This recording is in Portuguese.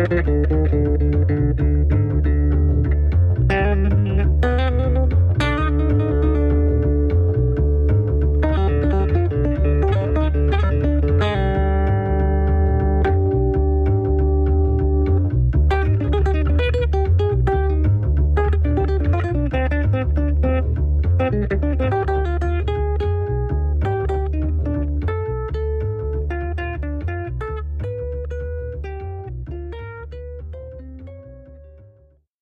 Música